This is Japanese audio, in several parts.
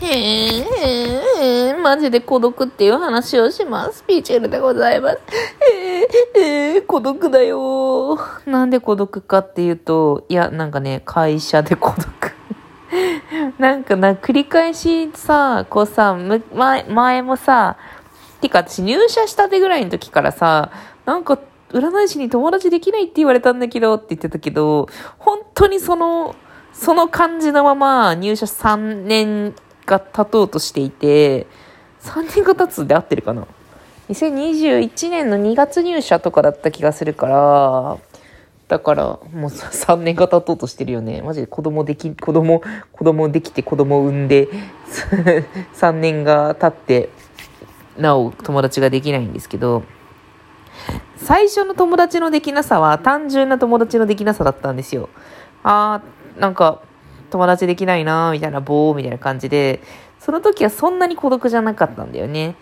えー、マジで孤独っていう話をします。ピーチェルでございます。えー、えー、孤独だよなんで孤独かっていうと、いや、なんかね、会社で孤独。なんかな、繰り返しさ、こうさ、前、前もさ、てか私入社したてぐらいの時からさ、なんか占い師に友達できないって言われたんだけどって言ってたけど、本当にその、その感じのまま入社3年が経とうとしていて、3年が経つで合ってるかな ?2021 年の2月入社とかだった気がするから、だから、もう3年が経とうとしてるよね。マジで子供でき、子供、子供できて子供産んで、3年が経って、なお友達ができないんですけど、最初の友達のできなさは単純な友達のできなさだったんですよ。あー、なんか、友達できないなみたいな、棒みたいな感じで、その時はそんなに孤独じゃなかったんだよね。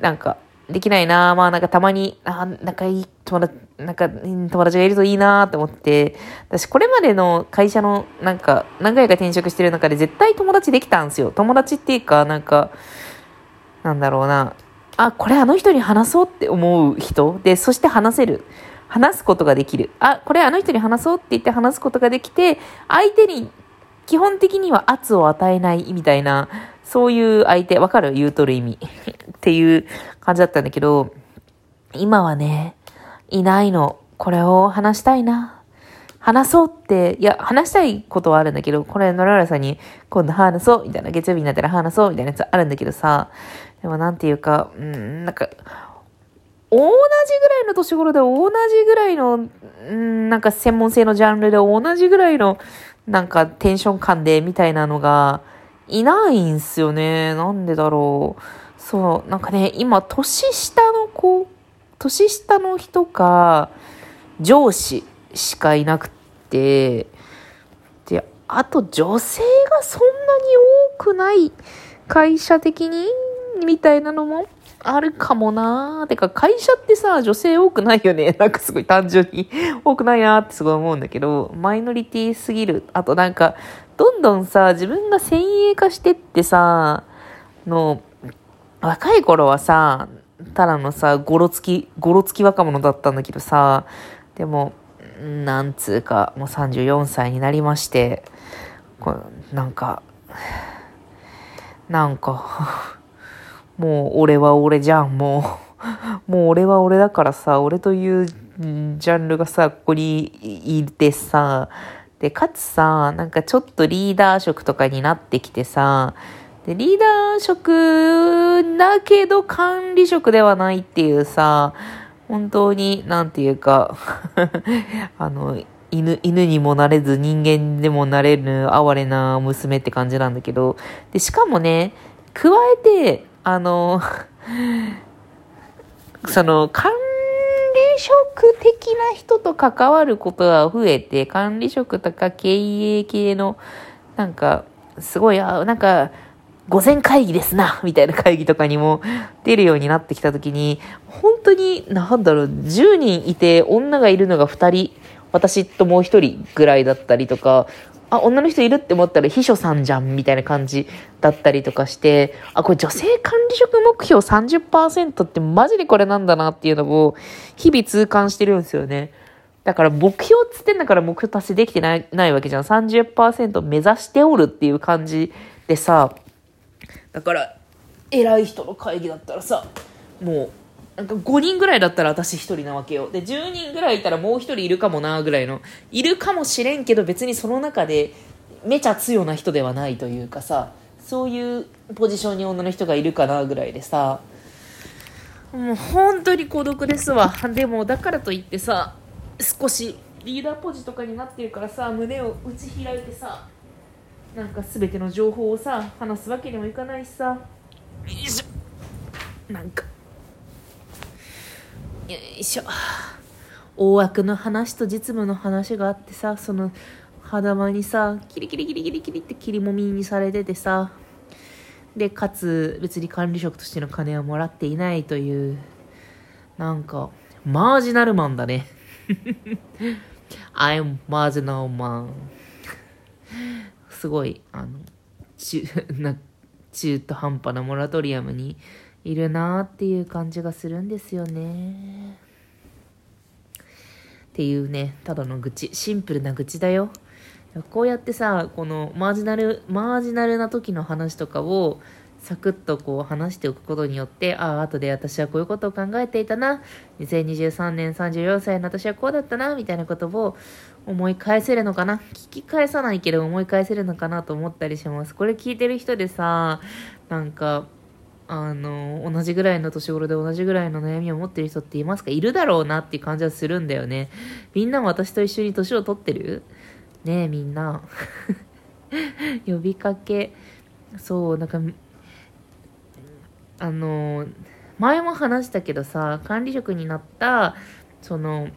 なんか、できないなまあなんかたまに、あ仲いい友達、なんか、友達がいるといいなって思って、私これまでの会社の、なんか、何回か転職してる中で絶対友達できたんですよ。友達っていうか、なんか、なんだろうな。あ、これあの人に話そうって思う人で、そして話せる。話すことができる。あ、これあの人に話そうって言って話すことができて、相手に基本的には圧を与えないみたいな、そういう相手、わかる？言うとる意味 っていう感じだったんだけど、今はね、いないの。これを話したいな。話そうって、いや、話したいことはあるんだけど、これ、野良さんに今度話そうみたいな、月曜日になったら話そうみたいなやつあるんだけどさ、でもなんていうか、うん、なんか、同じぐらいの年頃で同じぐらいの、うん、なんか専門性のジャンルで同じぐらいの、なんかテンション感でみたいなのがいないんすよね。なんでだろう。そう、なんかね、今、年下の子、年下の人か、上司しかいなくて、で、あと女性がそんなに多くない会社的に？みたいなのもあるかもなー。てか、会社ってさ、女性多くないよね。なんかすごい単純に多くないなーってすごい思うんだけど、マイノリティすぎる。あとなんか、どんどんさ、自分が先鋭化してってさ、の、若い頃はさ、ただのさ、ゴロつき、ゴロつき若者だったんだけどさ、でも、なんつうか、もう34歳になりまして、こなんか、なんかもう俺は俺じゃん、もう。もう俺は俺だからさ、俺というジャンルがさ、ここにいてさ、で、かつさ、なんかちょっとリーダー職とかになってきてさ、で、リーダー職だけど管理職ではないっていうさ、本当に、なんていうか あの、犬、犬にもなれず人間でもなれる哀れな娘って感じなんだけど、で、しかもね、加えて、あの、その、管理職的な人と関わることが増えて、管理職とか経営系の、なんか、すごい、あ、なんか、午前会議ですな、みたいな会議とかにも出るようになってきたときに、本当に、なんだろう、10人いて女がいるのが2人、私ともう1人ぐらいだったりとか、あ、女の人いるって思ったら秘書さんじゃんみたいな感じだったりとかして、あ、これ女性管理職目標30%ってマジでこれなんだなっていうのを日々痛感してるんですよね。だから目標っつってんだから目標達成できてないないわけじゃん。30%目指しておるっていう感じでさ、だから偉い人の会議だったらさ、もうなんか5人ぐらいだったら私1人なわけよ。で、10人ぐらいいたらもう1人いるかもなぐらいの。いるかもしれんけど別にその中でめちゃ強な人ではないというかさ、そういうポジションに女の人がいるかなぐらいでさ、もう本当に孤独ですわ。でもだからといってさ、少しリーダーポジとかになってるからさ、胸を打ち開いてさ、なんか全ての情報をさ、話すわけにもいかないしさ、よいしょ。なんかよいしょ。大枠の話と実務の話があってさその肌間にさキリキリキリキリキリって切りもみにされててさでかつ別に管理職としての金はもらっていないというなんかマージナルマンだね。I'm marginal man すごいあのちな中途半端なモラトリアムにいるなっていう感じがするんですよね。っていうね、ただの愚痴。シンプルな愚痴だよ。こうやってさ、このマージナル、マージナルな時の話とかを、サクッとこう話しておくことによって、ああ、後で私はこういうことを考えていたな。2023年34歳の私はこうだったな、みたいなことを思い返せるのかな。聞き返さないけど思い返せるのかなと思ったりします。これ聞いてる人でさ、なんか、あの、同じぐらいの年頃で同じぐらいの悩みを持ってる人っていますか？いるだろうなっていう感じはするんだよね。みんなも私と一緒に年を取ってる？ねえ、みんな。呼びかけ。そう、なんか、あの、前も話したけどさ、管理職になった、その、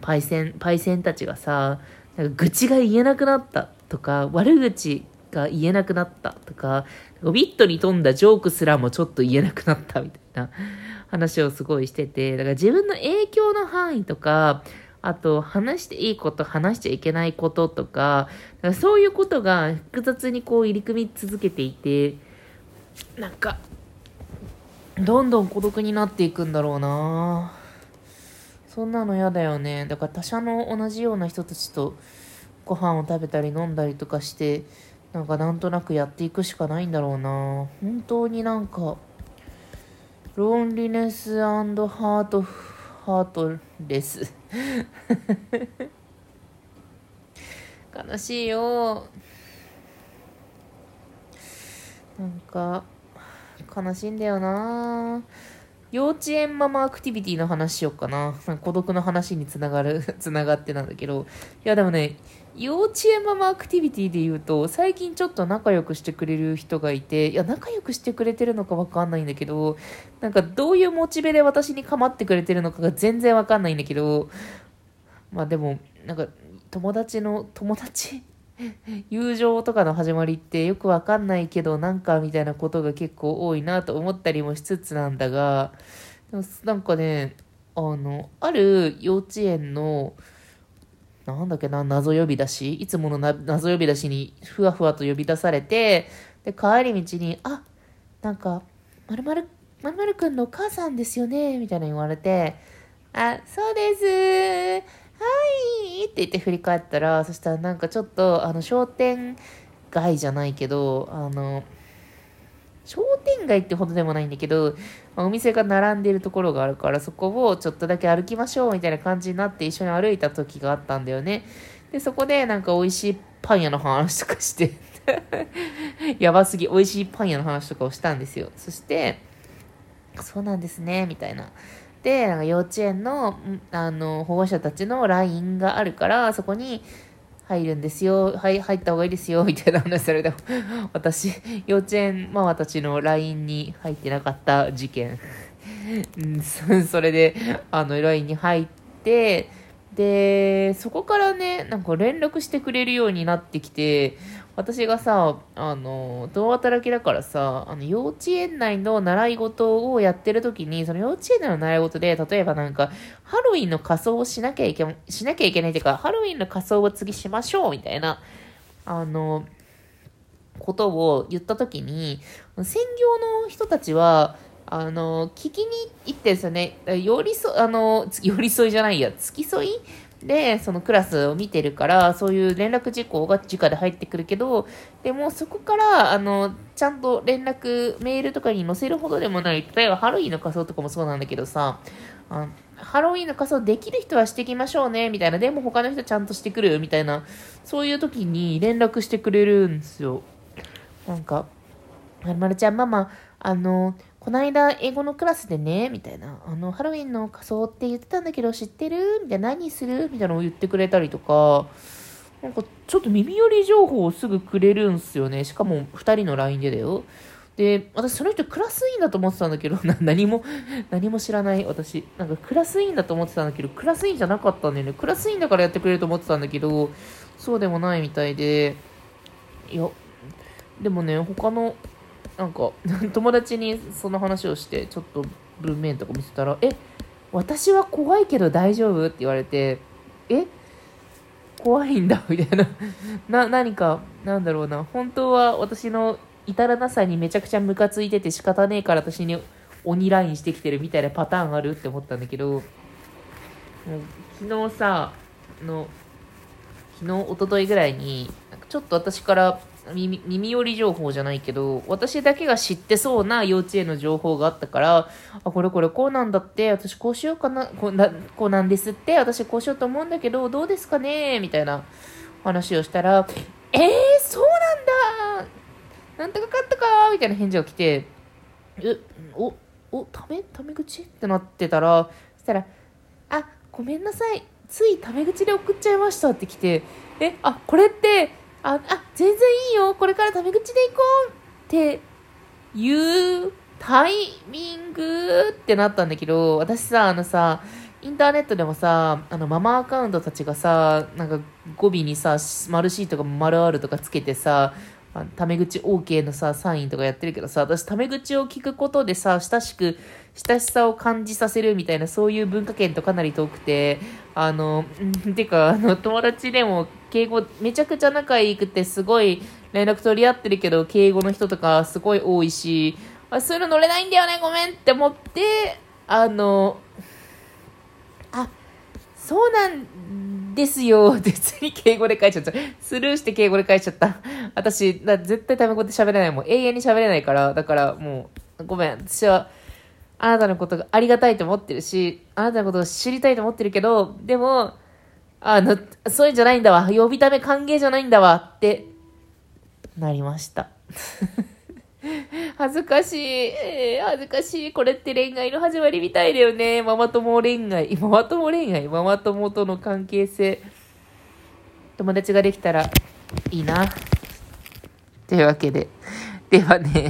パイセン、パイセンたちがさ、なんか愚痴が言えなくなったとか、悪口が言えなくなったとか、ウィットに富んだジョークすらもちょっと言えなくなったみたいな話をすごいしてて、だから自分の影響の範囲とか、あと話していいこと、話しちゃいけないこととか、だからそういうことが複雑にこう入り組み続けていて、なんか、どんどん孤独になっていくんだろうなそんなの嫌だよね。だから他者の同じような人たちとご飯を食べたり飲んだりとかして、なんかなんとなくやっていくしかないんだろうな。本当になんかロンリネスハートハートレス悲しいよ。なんか悲しいんだよな。幼稚園ママアクティビティの話しよっかな。孤独の話につながる、つながってなんだけど。いやでもね、幼稚園ママアクティビティで言うと、最近ちょっと仲良くしてくれる人がいて、いや、仲良くしてくれてるのかわかんないんだけど、なんかどういうモチベで私に構ってくれてるのかが全然わかんないんだけど、まあでも、なんか、友達の、友達？友情とかの始まりってよくわかんないけどなんかみたいなことが結構多いなと思ったりもしつつなんだがでもなんかねあのある幼稚園のなんだっけな謎呼び出し？いつもの謎呼び出しにふわふわと呼び出されてで帰り道に「あなんかまるまるまるまるくんのお母さんですよね」みたいな言われて「あそうです。はいって言って振り返ったら、そしたらなんかちょっと、あの、商店街じゃないけど、あの、商店街ってほどでもないんだけど、お店が並んでるところがあるから、そこをちょっとだけ歩きましょうみたいな感じになって一緒に歩いた時があったんだよね。で、そこでなんか美味しいパン屋の話とかして やばすぎ、美味しいパン屋の話とかをしたんですよ。そして、そうなんですね、みたいな。で、なんか幼稚園の、あの、保護者たちの LINE があるから、そこに入るんですよ。はい、入った方がいいですよ。みたいな話されて、私、幼稚園ママたちの LINE に入ってなかった事件。それで、あの、LINE に入って、で、そこからね、なんか連絡してくれるようになってきて、私がさ、あの、共働きだからさ、あの、幼稚園内の習い事をやってる時に、その幼稚園内の習い事で、例えばなんか、ハロウィンの仮装をしなきゃいけ、しなきゃいけないっていうか、ハロウィンの仮装を次しましょう、みたいな、あの、ことを言った時に、専業の人たちは、あの、聞きに行ってですよね、寄り添、あの、寄り添いじゃないや、付き添いで、そのクラスを見てるから、そういう連絡事項が直で入ってくるけど、でもそこから、あの、ちゃんと連絡、メールとかに載せるほどでもない、例えばハロウィンの仮装とかもそうなんだけどさ、あハロウィンの仮装できる人はしてきましょうね、みたいな、でも他の人ちゃんとしてくる、みたいな、そういう時に連絡してくれるんですよ。なんか、まるちゃんママ、あの、この間英語のクラスでね、みたいな、あの、ハロウィンの仮装って言ってたんだけど知ってる？みたいな、何する？みたいなのを言ってくれたりとか、なんかちょっと耳寄り情報をすぐくれるんすよね。しかも2人の LINE でだよ。で、私その人クラス委員だと思ってたんだけど、何も、何も知らない私。なんかクラス委員だと思ってたんだけど、クラス委員じゃなかったんだよね。クラス委員だからやってくれると思ってたんだけど、そうでもないみたいで、いや、でもね、他のなんか 友達にその話をしてちょっと文面とか見せたら「え私は怖いけど大丈夫?」って言われて「え怖いんだ」みたいな な何かなんだろうな本当は私の至らなさにめちゃくちゃムカついてて仕方ねえから私に鬼ラインしてきてるみたいなパターンあるって思ったんだけど、昨日さ、の、昨日、一昨日ぐらいに、ちょっと私から耳耳寄り情報じゃないけど、私だけが知ってそうな幼稚園の情報があったから、あ、これこれこうなんだって、私こうしようかな、こうなこうなんですって、私こうしようと思うんだけど、どうですかねみたいな話をしたら、えー、そうなんだなんとかかったかみたいな返事が来て、え、お、お、ため、ため口ってなってたら、そしたら、あ、ごめんなさい。ついタメ口で送っちゃいましたって来て、え、あ、これって、あ、あ、全然いいよ。これからタメ口で行こうっていうタイミングってなったんだけど、私さ、あのさ、インターネットでもさ、あの、ママアカウントたちがさ、なんか語尾にさ、丸 C とか丸あるとかつけてさ、あタメ口 OK のさ、サインとかやってるけどさ、私タメ口を聞くことでさ、親しく、親しさを感じさせるみたいな、そういう文化圏とかなり遠くて、あの、ん てか、あの、友達でも、敬語、めちゃくちゃ仲良くて、すごい連絡取り合ってるけど、敬語の人とかすごい多いし、あそういうの乗れないんだよね、ごめんって思って、あの、あ、そうなんですよ。別に敬語で書いちゃった。スルーして敬語で書いちゃった。私、だ絶対タメ語で喋れない。もう永遠に喋れないから、だからもう、ごめん。私は、あなたのことがありがたいと思ってるし、あなたのことを知りたいと思ってるけど、でも、あの、そういうんじゃないんだわ。呼びため歓迎じゃないんだわ。って、なりました。恥ずかしい、えー、恥ずかしい。これって恋愛の始まりみたいだよね。ママ友恋愛。ママ友恋愛？ママ友との関係性。友達ができたらいいな。というわけで。ではね。